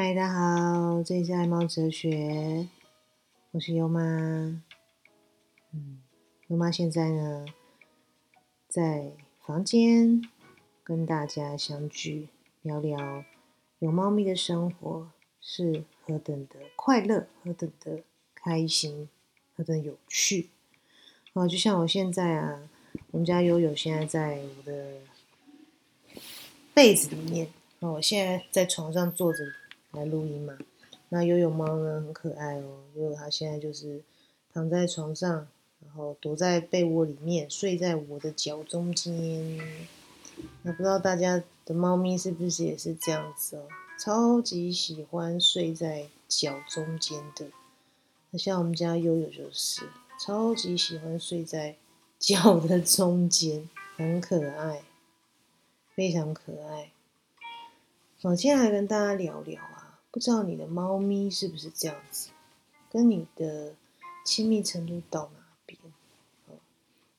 嗨，大家好，这里是爱猫哲学，我是优妈。嗯，优妈现在呢，在房间跟大家相聚，聊聊有猫咪的生活是何等的快乐，何等的开心，何等有趣。哦，就像我现在啊，我们家悠悠现在在我的被子里面，哦，我现在在床上坐着。来录音嘛？那悠悠猫呢？很可爱哦。悠悠它现在就是躺在床上，然后躲在被窝里面，睡在我的脚中间。那不知道大家的猫咪是不是也是这样子哦？超级喜欢睡在脚中间的。那像我们家悠悠就是超级喜欢睡在脚的中间，很可爱，非常可爱。我今天来跟大家聊聊。不知道你的猫咪是不是这样子，跟你的亲密程度到哪边？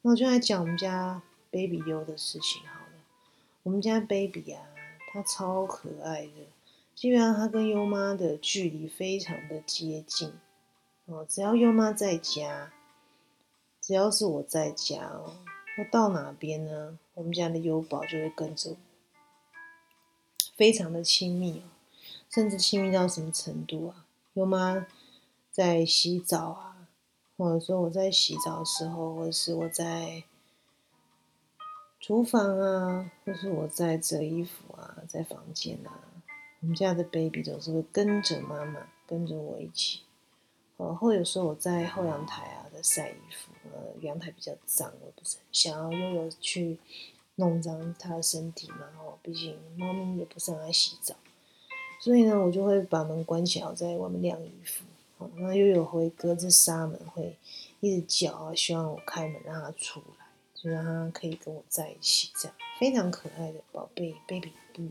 那我就来讲我们家 baby 优的事情好了。我们家 baby 啊，它超可爱的，基本上它跟优妈的距离非常的接近哦。只要优妈在家，只要是我在家哦，那到哪边呢？我们家的优宝就会跟着我，非常的亲密哦。甚至亲密到什么程度啊？有吗在洗澡啊，或者说我在洗澡的时候，或者是我在厨房啊，或是我在折衣服啊，在房间啊，我们家的 baby 总是会跟着妈妈，跟着我一起。哦，或有时候我在后阳台啊，在晒衣服，呃，阳台比较脏，我不是很想要悠悠去弄脏它的身体嘛。哦，毕竟猫咪也不是很爱洗澡。所以呢，我就会把门关起来，在外面晾衣服。哦，那又有会隔着纱门，会一直叫啊，希望我开门让它出来，就让它可以跟我在一起，这样非常可爱的宝贝 baby 布。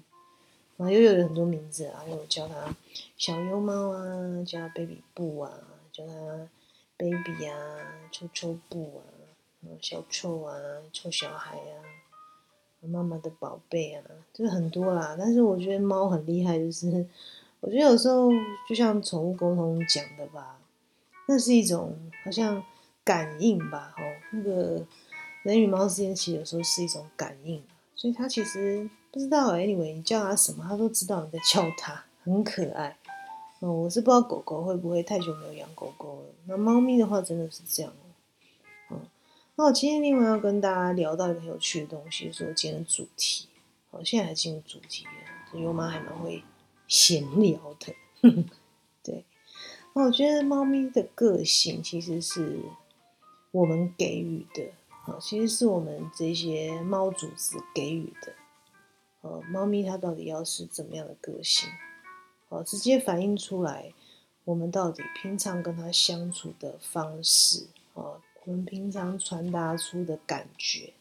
啊，又有很多名字啊，有叫它小优猫啊，叫它 baby 布啊，叫它 baby 啊，臭臭布啊，小臭啊，臭小孩啊。妈妈的宝贝啊，就是很多啦。但是我觉得猫很厉害，就是我觉得有时候就像宠物沟通讲的吧，那是一种好像感应吧。哦，那个人与猫之间其实有时候是一种感应，所以它其实不知道。Anyway，你叫它什么，它都知道你在叫它，很可爱。哦，我是不知道狗狗会不会太久没有养狗狗了。那猫咪的话，真的是这样。那我今天另外要跟大家聊到一个很有趣的东西，就是我今天的主题。好，现在还进入主题了，这优妈还蛮会闲聊的。对，那我觉得猫咪的个性其实是我们给予的，啊，其实是我们这些猫主子给予的。呃，猫咪它到底要是怎么样的个性？哦，直接反映出来我们到底平常跟它相处的方式，哦。我们平常传达出的感觉，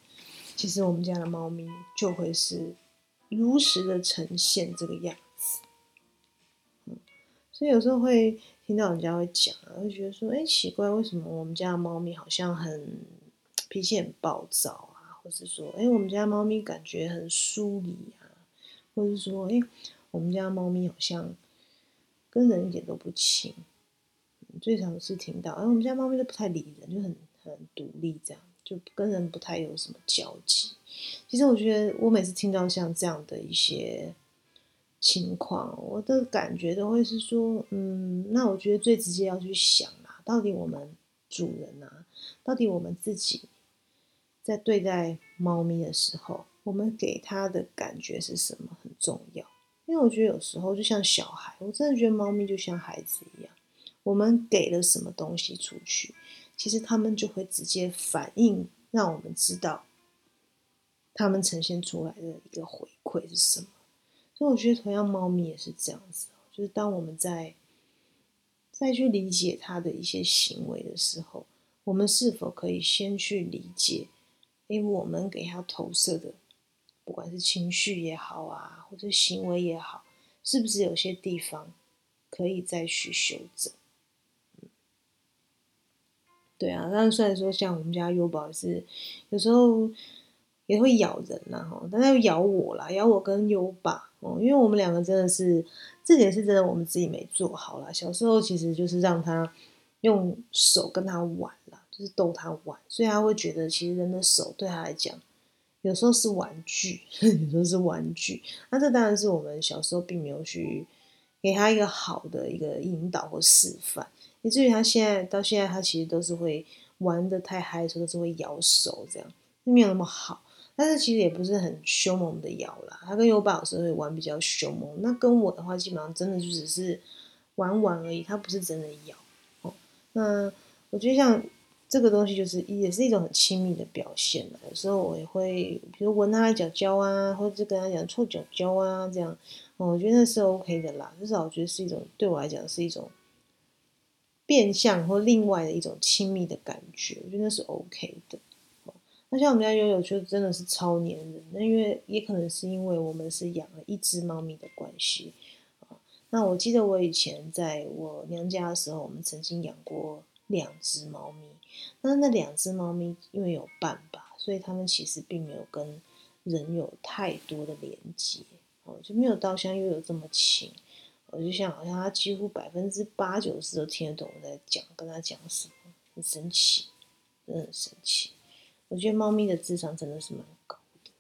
其实我们家的猫咪就会是如实的呈现这个样子。嗯，所以有时候会听到人家会讲啊，会觉得说，哎，奇怪，为什么我们家的猫咪好像很脾气很暴躁啊？或是说，哎，我们家猫咪感觉很疏离啊？或者是说，哎，我们家猫咪好像跟人一点都不亲。最常是听到，哎，我们家猫咪都不太理人，就很。很独立，这样就跟人不太有什么交集。其实我觉得，我每次听到像这样的一些情况，我的感觉都会是说，嗯，那我觉得最直接要去想啊，到底我们主人啊，到底我们自己在对待猫咪的时候，我们给它的感觉是什么很重要。因为我觉得有时候就像小孩，我真的觉得猫咪就像孩子一样，我们给了什么东西出去。其实他们就会直接反映，让我们知道他们呈现出来的一个回馈是什么。所以我觉得，同样猫咪也是这样子，就是当我们在再去理解它的一些行为的时候，我们是否可以先去理解，因为我们给它投射的，不管是情绪也好啊，或者行为也好，是不是有些地方可以再去修正？对啊，但虽然说像我们家优宝是有时候也会咬人呐，哈，但是咬我啦，咬我跟优爸哦，因为我们两个真的是这点是真的我们自己没做好啦。小时候其实就是让他用手跟他玩啦，就是逗他玩，所以他会觉得其实人的手对他来讲，有时候是玩具，有时候是玩具。那这当然是我们小时候并没有去给他一个好的一个引导或示范，以至于他现在到现在，他其实都是会玩的太嗨的时候，都是会咬手这样，没有那么好。但是其实也不是很凶猛的咬啦，他跟优爸有时候会玩比较凶猛，那跟我的话基本上真的就只是玩玩而已，他不是真的咬。哦，那我觉得像这个东西就是也是一种很亲密的表现了。有时候我也会，比如闻他的脚脚啊，或者跟他讲臭脚脚啊，这样，我觉得那是 OK 的啦。至少我觉得是一种对我来讲是一种变相或另外的一种亲密的感觉，我觉得那是 OK 的。那像我们家悠悠就真的是超粘人，那因为也可能是因为我们是养了一只猫咪的关系。那我记得我以前在我娘家的时候，我们曾经养过两只猫咪。那那两只猫咪因为有伴吧，所以它们其实并没有跟人有太多的连接哦，就没有到像悠悠这么亲。我就想好像它几乎百分之八九十都听得懂我在讲，跟它讲什么，很神奇，真的很神奇。我觉得猫咪的智商真的是蛮高的，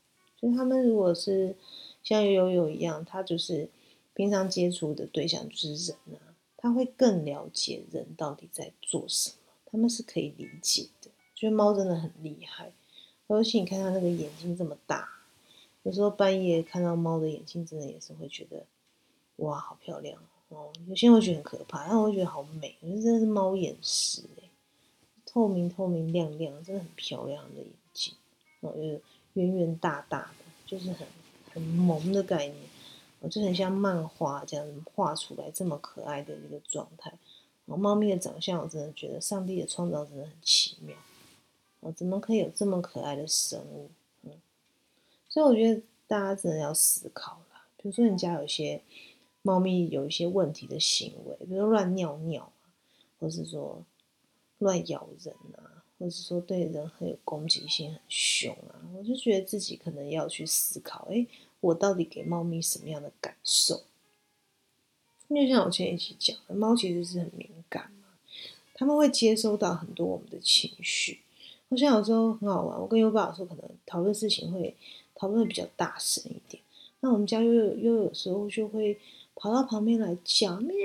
就是他们如果是像悠悠一样，它就是平常接触的对象就是人啊，他会更了解人到底在做什么，他们是可以理解的。觉得猫真的很厉害，尤其你看它那个眼睛这么大，有时候半夜看到猫的眼睛，真的也是会觉得哇，好漂亮哦。有些人会觉得很可怕，但我会觉得好美，我觉得真的是猫眼石哎。透明透明亮亮，真的很漂亮的眼睛，哦，又圆圆大大的，就是很很萌的概念，哦，就很像漫画这样画出来这么可爱的一个状态。哦，猫咪的长相，我真的觉得上帝的创造真的很奇妙，哦，怎么可以有这么可爱的生物？嗯，所以我觉得大家真的要思考了。比如说你家有些猫咪有一些问题的行为，比如乱尿尿或是说。乱咬人啊，或者说对人很有攻击性、很凶啊，我就觉得自己可能要去思考：哎，我到底给猫咪什么样的感受？因为像我前一期讲的，猫其实是很敏感嘛，他们会接收到很多我们的情绪。好像有时候很好玩，我跟优爸说可能讨论事情会讨论的比较大声一点，那我们家又又有时候就会跑到旁边来叫喵，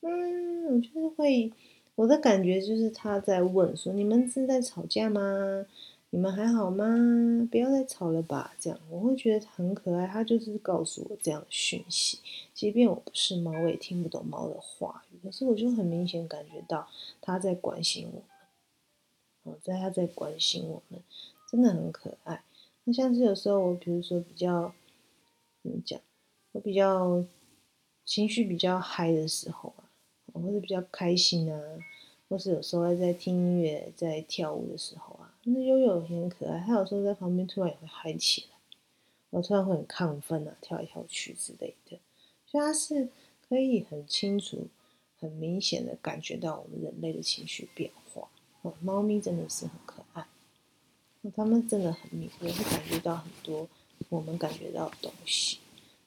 嗯，我就是会。我的感觉就是他在问说：“你们是在吵架吗？你们还好吗？不要再吵了吧。”这样我会觉得很可爱。他就是告诉我这样的讯息，即便我不是猫，我也听不懂猫的话语，可是我就很明显感觉到他在关心我们。哦，在他在关心我们，真的很可爱。那像是有时候我比如说比较怎么讲，我比较情绪比较嗨的时候啊。或者比较开心啊，或是有时候在听音乐、在跳舞的时候啊，那悠悠也很可爱。他有时候在旁边突然也会嗨起来，我突然会很亢奋啊，跳来跳去之类的。所以他是可以很清楚、很明显的感觉到我们人类的情绪变化。哦，猫咪真的是很可爱，他们真的很敏锐，会感觉到很多我们感觉到的东西。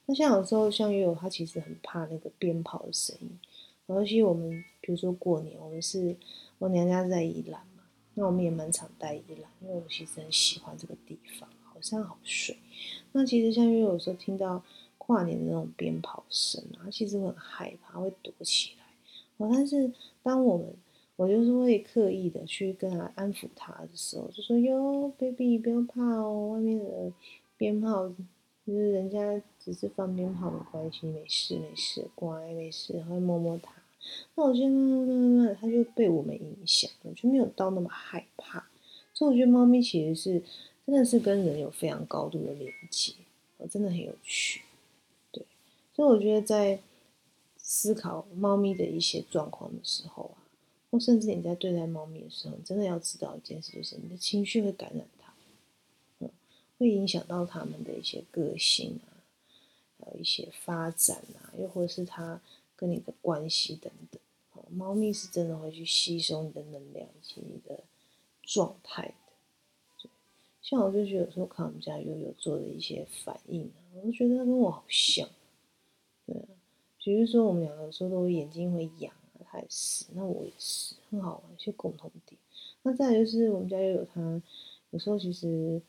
那像有时候像悠悠，他其实很怕那个鞭炮的声音。尤其我们，比如说过年，我们是我娘家在宜兰嘛，那我们也蛮常待宜兰，因为我其实很喜欢这个地方，好山好水。那其实像因为有时候听到跨年的那种鞭炮声啊，其实会很害怕，会躲起来。哦，但是当我们，我就是会刻意的去跟他安抚他的时候，就说哟，baby 不要怕哦，外面的鞭炮。就是人家只是放鞭炮，没关系，没事没事，乖没事，会摸摸它。那我觉得慢慢慢慢，它就被我们影响了，就没有到那么害怕。所以我觉得猫咪其实是真的是跟人有非常高度的连接，我真的很有趣。对，所以我觉得在思考猫咪的一些状况的时候啊，或甚至你在对待猫咪的时候，真的要知道一件事，就是你的情绪会感染它，嗯，会影响到它们的一些个性啊，还有一些发展啊，又或者是它。跟你的关系等等，哦，猫咪是真的会去吸收你的能量以及你的状态的。像我就觉得有时候看我们家悠悠做的一些反应啊，我就觉得它跟我好像。对啊，比如说我们两个有时候都眼睛会痒，他也是，那我也是，很好玩，一些共同点。那再就是我们家又有他，有时候其实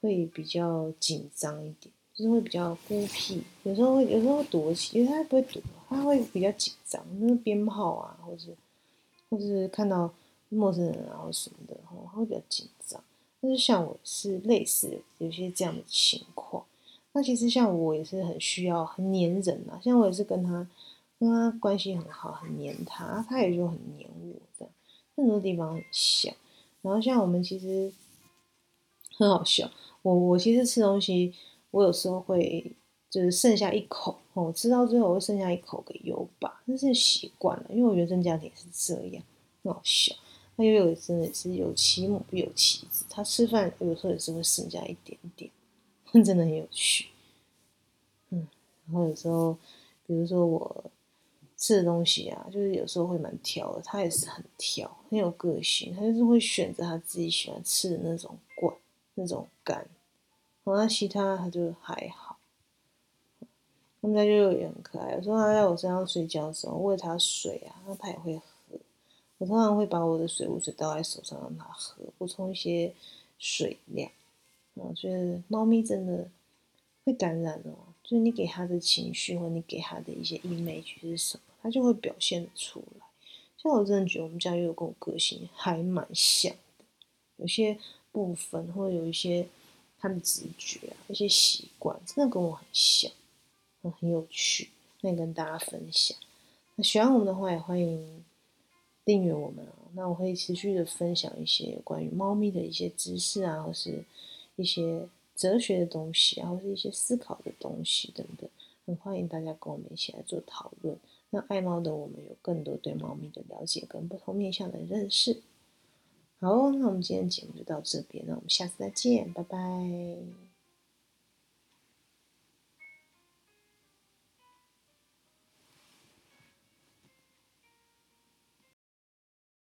会比较紧张一点，就是会比较孤僻，有时候会有时候会躲起，因为他不会躲，他会比较紧张，那个鞭炮啊，或是或是看到陌生人啊或什么的，然后他会比较紧张。但是像我是类似有些这样的情况，那其实像我也是很需要很黏人啊，像我也是跟他跟他关系很好，很黏他，他也就很黏我这样，很多地方很像。然后像我们其实很好笑，我我其实吃东西，我有时候会就是剩下一口哦，吃到最后会剩下一口给优爸，那是习惯了，因为我原生家庭是这样，很好笑。那又有真的是有其母必有其子，他吃饭有时候也是会剩下一点点，真的很有趣。嗯，然后有时候，比如说我吃的东西啊，就是有时候会蛮挑的，他也是很挑，很有个性，他就是会选择他自己喜欢吃的那种罐、那种干，然后其他他就还好。他们家就也很可爱，有时候他在我身上睡觉的时候，喂他水啊，那他也会喝。我通常会把我的水壶水倒在手上让它喝，补充一些水量。我觉得猫咪真的会感染哦，就是你给他的情绪或你给他的一些 image 是什么，他就会表现出来。像我真的觉得我们家又有跟我个性还蛮像的，有些部分或者有一些他的直觉啊，一些习惯真的跟我很像，很有趣，那跟大家分享。那喜欢我们的话，也欢迎。订阅我们啊，那我会持续的分享一些关于猫咪的一些知识啊，或是一些哲学的东西然后是一些思考的东西等等，很欢迎大家跟我们一起来做讨论，那爱猫的我们有更多对猫咪的了解跟不同面向的认识。好，那我们今天节目就到这边，那我们下次再见，拜拜。